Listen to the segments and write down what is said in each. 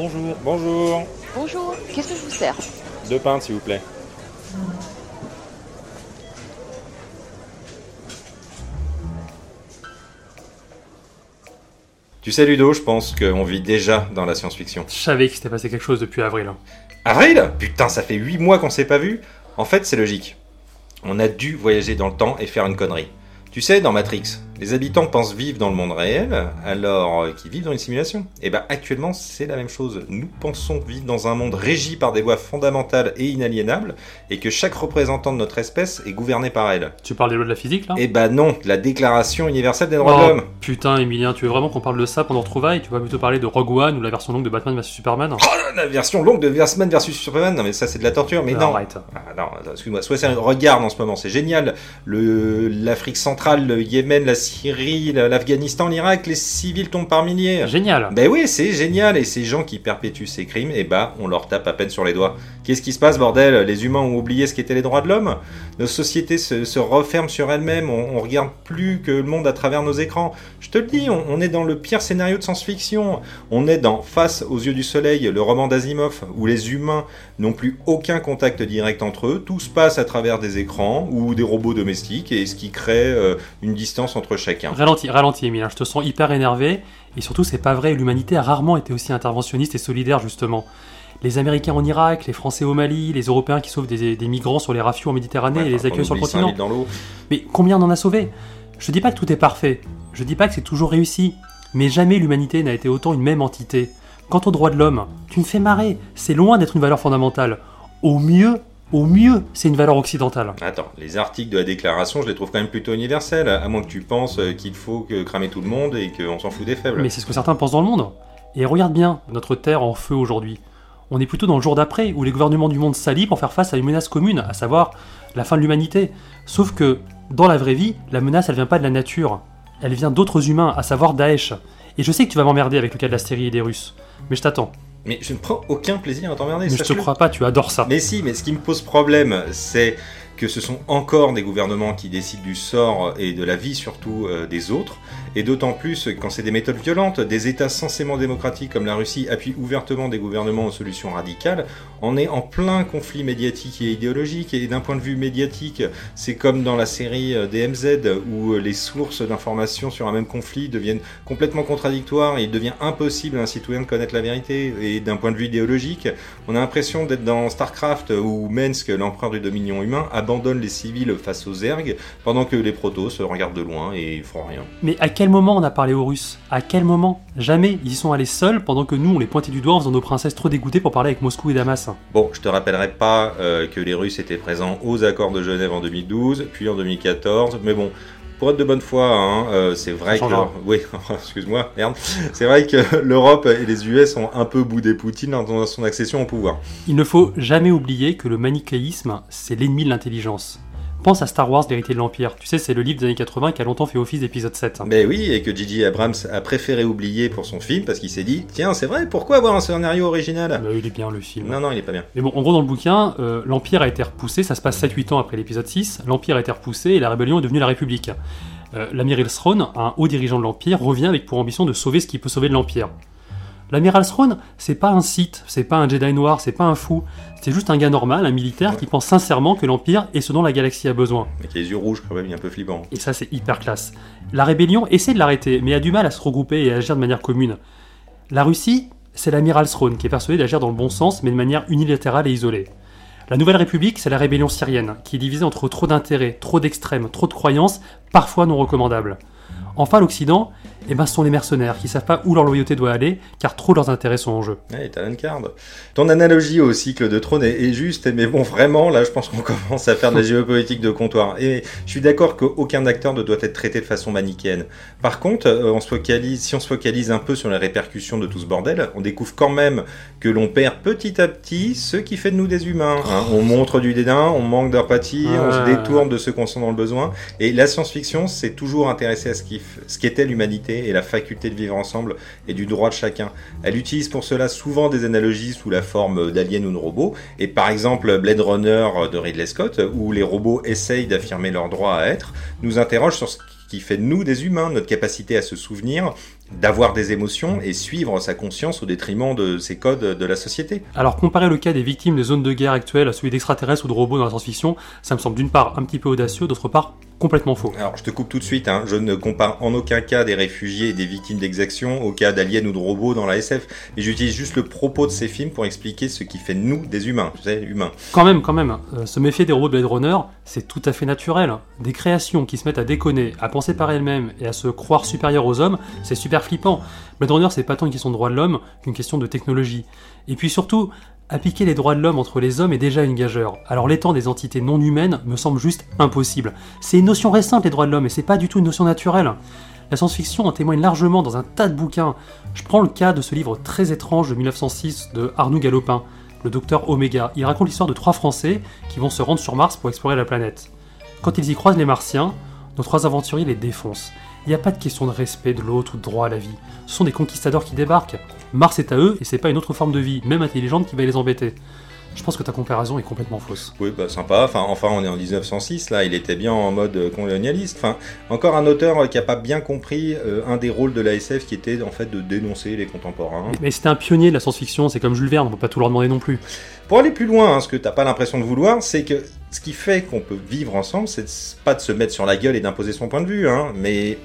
Bonjour. Bonjour. Bonjour, qu'est-ce que je vous sers? Deux pintes, s'il vous plaît. Tu sais, Ludo, je pense qu'on vit déjà dans la science-fiction. Je savais qu'il s'était passé quelque chose depuis avril. Avril? Putain, ça fait 8 mois qu'on s'est pas vu. En fait, c'est logique. On a dû voyager dans le temps et faire une connerie. Tu sais, dans Matrix, les habitants pensent vivre dans le monde réel, alors euh, qu'ils vivent dans une simulation. Et ben actuellement, c'est la même chose. Nous pensons vivre dans un monde régi par des lois fondamentales et inaliénables, et que chaque représentant de notre espèce est gouverné par elle. Tu parles des lois de la physique là? Et ben non, la Déclaration universelle des droits de Oh, l'homme. Putain, Emilien, tu veux vraiment qu'on parle de ça pendant retrouvailles Tu vas plutôt parler de Rogue One ou la version longue de Batman vs Superman? Oh, la version longue de Batman versus Superman, non mais ça c'est de la torture, mais non. Arrête. Ah non, excuse-moi, soit c'est un regard en ce moment, c'est génial. Le, l'Afrique centrale, le Yémen, la Syrie, la- l'Afghanistan, l'Irak, les civils tombent par milliers. Génial Ben oui, c'est génial. Et ces gens qui perpétuent ces crimes, eh ben, on leur tape à peine sur les doigts. Qu'est-ce qui se passe, bordel? Les humains ont oublié ce qu'étaient les droits de l'homme? Nos sociétés se, se referment sur elles-mêmes. On, on regarde plus que le monde à travers nos écrans. Je te le dis, on, on est dans le pire scénario de science-fiction. On est dans Face aux yeux du soleil, le roman d'Asimov, où les humains n'ont plus aucun contact direct entre eux. Tout se passe à travers des écrans ou des robots domestiques, et ce qui crée euh, une distance entre chacun. Ralentis, ralentis, Emilien, je te sens hyper énervé. Et surtout, c'est pas vrai, l'humanité a rarement été aussi interventionniste et solidaire, justement. Les Américains en Irak, les Français au Mali, les Européens qui sauvent des, des migrants sur les rafiaux en Méditerranée Ouais, et les accueillent sur le continent. dans. Mais combien on en a sauvé? Je dis pas que tout est parfait, je dis pas que c'est toujours réussi, mais jamais l'humanité n'a été autant une même entité. Quant aux droits de l'homme, tu me fais marrer, c'est loin d'être une valeur fondamentale. Au mieux, au mieux, c'est une valeur occidentale. Attends, les articles de la déclaration, je les trouve quand même plutôt universels, à moins que tu penses euh, qu'il faut que cramer tout le monde et qu'on s'en fout des faibles. Mais c'est ce que certains pensent dans le monde. Et regarde bien notre Terre en feu aujourd'hui. On est plutôt dans le jour d'après, où les gouvernements du monde s'allient pour faire face à une menace commune, à savoir la fin de l'humanité. Sauf que, dans la vraie vie, la menace, elle vient pas de la nature. Elle vient d'autres humains, à savoir Daesh. Et je sais que tu vas m'emmerder avec le cas de la Syrie et des Russes. Mais je t'attends. Mais je ne prends aucun plaisir à t'emmerder, Mais je te crois pas, tu adores ça. Mais si, mais ce qui me pose problème, c'est que ce sont encore des gouvernements qui décident du sort et de la vie surtout euh, des autres, et d'autant plus quand c'est des méthodes violentes, des États censément démocratiques comme la Russie appuient ouvertement des gouvernements aux solutions radicales, on est en plein conflit médiatique et idéologique, et d'un point de vue médiatique, c'est comme dans la série euh, DMZ, où euh, les sources d'informations sur un même conflit deviennent complètement contradictoires, et il devient impossible à un citoyen de connaître la vérité, et d'un point de vue idéologique, on a l'impression d'être dans StarCraft où Mensk, l'empereur du dominion humain, abandonne les civils face aux ergs pendant que les protos se regardent de loin et font rien. Mais à quel moment on a parlé aux Russes? À quel moment? Jamais. Ils y sont allés seuls pendant que nous, on les pointait du doigt en faisant nos princesses trop dégoûtées pour parler avec Moscou et Damas. Bon, je te rappellerai pas euh, que les Russes étaient présents aux accords de Genève en 2012, puis en 2014, mais bon. Pour être de bonne foi, hein, euh, c'est vrai que oui, excuse-moi, merde, c'est vrai que l'Europe et les US ont un peu boudé Poutine dans son accession au pouvoir. Il ne faut jamais oublier que le manichéisme, c'est l'ennemi de l'intelligence. Pense à Star Wars, l'héritier de l'Empire. Tu sais, c'est le livre des années 80 qui a longtemps fait office d'épisode 7. Ben oui, et que J.J. Abrams a préféré oublier pour son film parce qu'il s'est dit, tiens, c'est vrai, pourquoi avoir un scénario original? Bah, il est bien le film. Non, non, il est pas bien. Mais bon, en gros, dans le bouquin, euh, l'Empire a été repoussé, ça se passe 7-8 ans après l'épisode 6, l'Empire a été repoussé et la rébellion est devenue la République. Euh, L'amiral Throne, un haut dirigeant de l'Empire, revient avec pour ambition de sauver ce qui peut sauver de l'Empire. L'amiral Throne, c'est pas un Sith, c'est pas un Jedi noir, c'est pas un fou, c'est juste un gars normal, un militaire qui pense sincèrement que l'Empire est ce dont la galaxie a besoin. Mais qui a les yeux rouges quand même, il est un peu flippant. Et ça, c'est hyper classe. La rébellion essaie de l'arrêter, mais a du mal à se regrouper et à agir de manière commune. La Russie, c'est l'amiral Throne qui est persuadé d'agir dans le bon sens, mais de manière unilatérale et isolée. La Nouvelle République, c'est la rébellion syrienne, qui est divisée entre trop d'intérêts, trop d'extrêmes, trop de croyances, parfois non recommandables. Enfin, l'Occident, eh ben, ce sont les mercenaires qui savent pas où leur loyauté doit aller, car trop leurs intérêts sont en jeu. Ouais, Talon Card. Ton analogie au cycle de trône est, est juste, mais bon, vraiment, là, je pense qu'on commence à faire de la géopolitique de comptoir. Et je suis d'accord qu'aucun acteur ne doit être traité de façon manichéenne. Par contre, euh, on se focalise, si on se focalise un peu sur les répercussions de tout ce bordel, on découvre quand même que l'on perd petit à petit ce qui fait de nous des humains. hein. On montre du dédain, on manque d'empathie, on se Ouais. détourne de ceux qu'on sent dans le besoin. Et la science-fiction s'est toujours intéressée à ce ce qu'était l'humanité et la faculté de vivre ensemble et du droit de chacun. Elle utilise pour cela souvent des analogies sous la forme d'aliens ou de robots. Et par exemple, Blade Runner de Ridley Scott, où les robots essayent d'affirmer leur droit à être, nous interroge sur ce qui fait de nous des humains, notre capacité à se souvenir d'avoir des émotions et suivre sa conscience au détriment de ces codes de la société. Alors comparer le cas des victimes des zones de guerre actuelles à celui d'extraterrestres ou de robots dans la science-fiction, ça me semble d'une part un petit peu audacieux, d'autre part complètement faux. Alors je te coupe tout de suite, hein. je ne compare en aucun cas des réfugiés et des victimes d'exaction au cas d'aliens ou de robots dans la SF, mais j'utilise juste le propos de ces films pour expliquer ce qui fait nous des humains, tu sais, humains. Quand même, quand même, euh, se méfier des robots de Blade Runner, c'est tout à fait naturel. Des créations qui se mettent à déconner, à penser par elles-mêmes et à se croire supérieures aux hommes, c'est super flippant. Blade Runner, c'est pas tant une question de droit de l'homme qu'une question de technologie. Et puis surtout, Appliquer les droits de l'homme entre les hommes est déjà une gageure. Alors l'étang des entités non humaines me semble juste impossible. C'est une notion récente les droits de l'homme et c'est pas du tout une notion naturelle. La science-fiction en témoigne largement dans un tas de bouquins. Je prends le cas de ce livre très étrange de 1906 de Arnoux Galopin, le docteur Oméga. Il raconte l'histoire de trois Français qui vont se rendre sur Mars pour explorer la planète. Quand ils y croisent les Martiens, nos trois aventuriers les défoncent. Il n'y a pas de question de respect de l'autre ou de droit à la vie. Ce sont des conquistadors qui débarquent. Mars est à eux et c'est pas une autre forme de vie, même intelligente, qui va les embêter. Je pense que ta comparaison est complètement fausse. Oui, bah sympa. Enfin, enfin, on est en 1906, là, il était bien en mode colonialiste. Enfin, encore un auteur qui a pas bien compris euh, un des rôles de l'ASF qui était en fait de dénoncer les contemporains. Mais c'était un pionnier de la science-fiction, c'est comme Jules Verne, on peut pas tout leur demander non plus. Pour aller plus loin, hein, ce que t'as pas l'impression de vouloir, c'est que ce qui fait qu'on peut vivre ensemble, c'est pas de se mettre sur la gueule et d'imposer son point de vue, hein, mais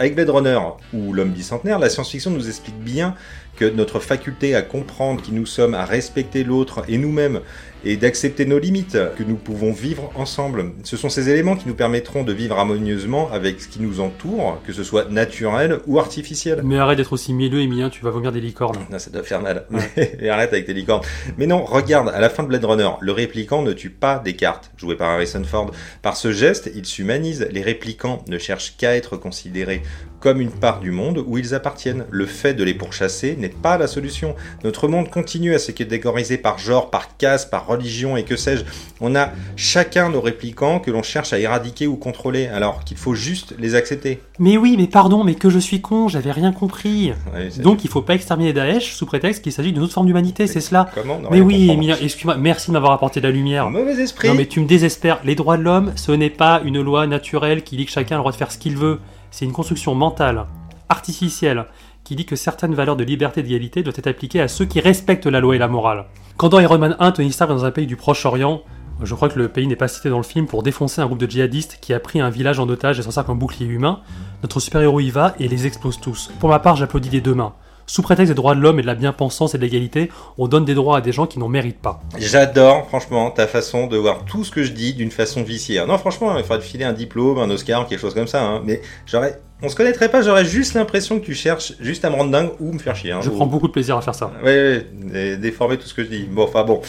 avec Blade Runner ou L'homme bicentenaire, la science-fiction nous explique bien que notre faculté à comprendre qui nous sommes, à respecter l'autre et nous-mêmes, et d'accepter nos limites, que nous pouvons vivre ensemble. Ce sont ces éléments qui nous permettront de vivre harmonieusement avec ce qui nous entoure, que ce soit naturel ou artificiel. Mais arrête d'être aussi mielleux, Emilien, tu vas vomir des licornes. Non, ça doit faire mal. Et arrête avec tes licornes. Mais non, regarde, à la fin de Blade Runner, le répliquant ne tue pas Descartes, joué par Harrison Ford. Par ce geste, il s'humanise. Les réplicants ne cherchent qu'à être considérés comme une part du monde où ils appartiennent. Le fait de les pourchasser n'est pas la solution. Notre monde continue à se catégoriser par genre, par caste, par religion et que sais-je. On a chacun nos réplicants que l'on cherche à éradiquer ou contrôler, alors qu'il faut juste les accepter. Mais oui, mais pardon, mais que je suis con, j'avais rien compris. Donc il faut pas exterminer Daesh sous prétexte qu'il s'agit d'une autre forme d'humanité, c'est cela. Comment Mais oui, Emilia, excuse-moi, merci de m'avoir apporté de la lumière. Mauvais esprit. Non mais tu me désespères. Les droits de l'homme, ce n'est pas une loi naturelle qui dit que chacun a le droit de faire ce qu'il veut. C'est une construction mentale, artificielle, qui dit que certaines valeurs de liberté et d'égalité doivent être appliquées à ceux qui respectent la loi et la morale. Quand dans Iron Man 1, Tony Stark est dans un pays du Proche-Orient, je crois que le pays n'est pas cité dans le film pour défoncer un groupe de djihadistes qui a pris un village en otage et s'en sert comme bouclier humain. Notre super-héros y va et les explose tous. Pour ma part, j'applaudis des deux mains. Sous prétexte des droits de l'homme et de la bien-pensance et de l'égalité, on donne des droits à des gens qui n'en méritent pas. J'adore, franchement, ta façon de voir tout ce que je dis d'une façon viciée. Non, franchement, il faudrait te filer un diplôme, un Oscar, quelque chose comme ça. Hein. Mais j'aurais on se connaîtrait pas, j'aurais juste l'impression que tu cherches juste à me rendre dingue ou me faire chier. Hein, je prends beaucoup de plaisir à faire ça. Oui, ouais, déformer tout ce que je dis. Bon, enfin bon.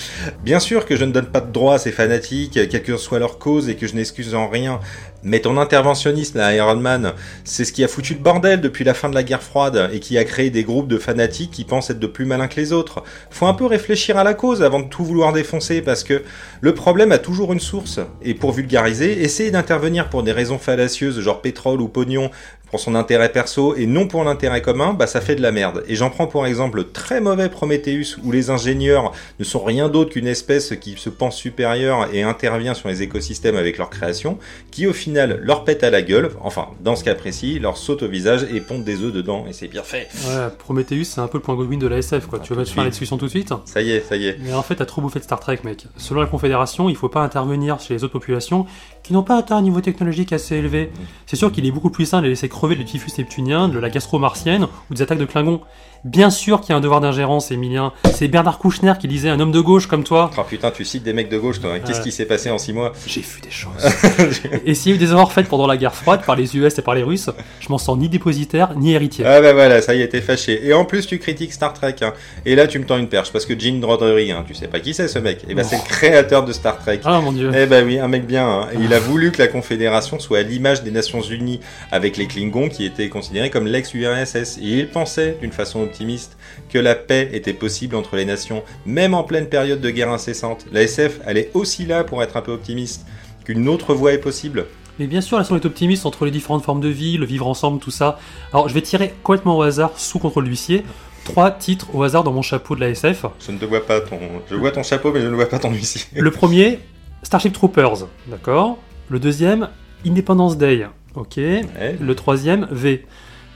Bien sûr que je ne donne pas de droit à ces fanatiques, quelle que soit leur cause, et que je n'excuse en rien. Mais ton interventionnisme à Iron Man, c'est ce qui a foutu le bordel depuis la fin de la guerre froide et qui a créé des groupes de fanatiques qui pensent être de plus malins que les autres. Faut un peu réfléchir à la cause avant de tout vouloir défoncer parce que le problème a toujours une source. Et pour vulgariser, essayer d'intervenir pour des raisons fallacieuses genre pétrole ou pognon pour son intérêt perso et non pour l'intérêt commun, bah ça fait de la merde. Et j'en prends pour exemple le très mauvais Prometheus où les ingénieurs ne sont rien d'autre qu'une espèce qui se pense supérieure et intervient sur les écosystèmes avec leur création, qui au final leur pète à la gueule, enfin dans ce cas précis, leur saute au visage et pondent des œufs dedans et c'est bien fait. Ouais, Prometheus c'est un peu le point Godwin de la SF quoi, tu veux mettre fin à la discussion tout de suite Ça y est, ça y est. Mais en fait t'as trop bouffé de Star Trek mec. Selon la Confédération, il faut pas intervenir chez les autres populations qui n'ont pas atteint un niveau technologique assez élevé. C'est sûr qu'il est beaucoup plus sain de laisser crever le typhus neptunien, de la gastro-martienne ou des attaques de Klingons. Bien sûr qu'il y a un devoir d'ingérence, Emilien. C'est Bernard Kouchner qui disait un homme de gauche comme toi. Oh putain, tu cites des mecs de gauche, toi. Qu'est-ce qui s'est passé en six mois? J'ai vu des choses. et s'il y a eu des erreurs faites pendant la guerre froide par les US et par les Russes, je m'en sens ni dépositaire ni héritier. Ah bah voilà, ça y t'es fâché. Et en plus, tu critiques Star Trek. Hein. Et là, tu me tends une perche parce que Gene Roddenberry, hein, tu sais pas qui c'est ce mec. Et bah c'est le créateur de Star Trek. Ah mon dieu. Eh bah oui, un mec bien. Hein. Et il a voulu que la Confédération soit à l'image des Nations Unies avec les Klingons qui étaient considérés comme l'ex-URSS. Et il pensait, d'une façon optimiste, que la paix était possible entre les nations, même en pleine période de guerre incessante. La SF, elle est aussi là pour être un peu optimiste, qu'une autre voie est possible. Mais bien sûr, la est optimiste entre les différentes formes de vie, le vivre ensemble, tout ça. Alors, je vais tirer complètement au hasard, sous contrôle d'huissier, trois titres au hasard dans mon chapeau de la SF. Je ne te vois pas ton... Je vois ton chapeau, mais je ne vois pas ton huissier. Le premier, Starship Troopers, d'accord? Le deuxième, Independence Day, ok? Le troisième, V.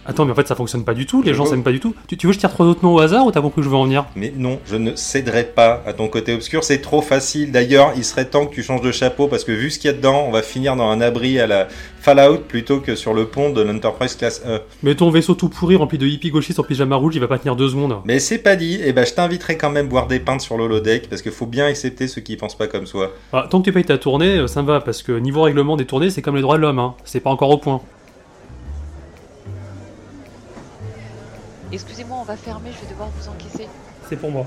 Attends, mais en fait, ça fonctionne pas du tout. Les Je gens s'aiment pas du tout. Tu, tu veux que je tire trois autres noms au hasard ou t'as compris où je veux en venir? Mais non, je ne céderai pas à ton côté obscur, c'est trop facile. D'ailleurs, il serait temps que tu changes de chapeau parce que vu ce qu'il y a dedans, on va finir dans un abri à la Fallout plutôt que sur le pont de l'Enterprise classe E. Mais ton vaisseau tout pourri rempli de hippies gauchistes en pyjama rouge, il va pas tenir deux secondes. Mais c'est pas dit, et ben je t'inviterai quand même boire des pintes sur l'holodeck parce qu'il faut bien accepter ceux qui pensent pas comme soi. Ah, tant que tu payes ta tournée, euh, ça me va, parce que niveau règlement des tournées, c'est comme les droits de l'homme, hein. C'est pas encore au point. Excusez-moi, on va fermer, je vais devoir vous encaisser. C'est pour moi.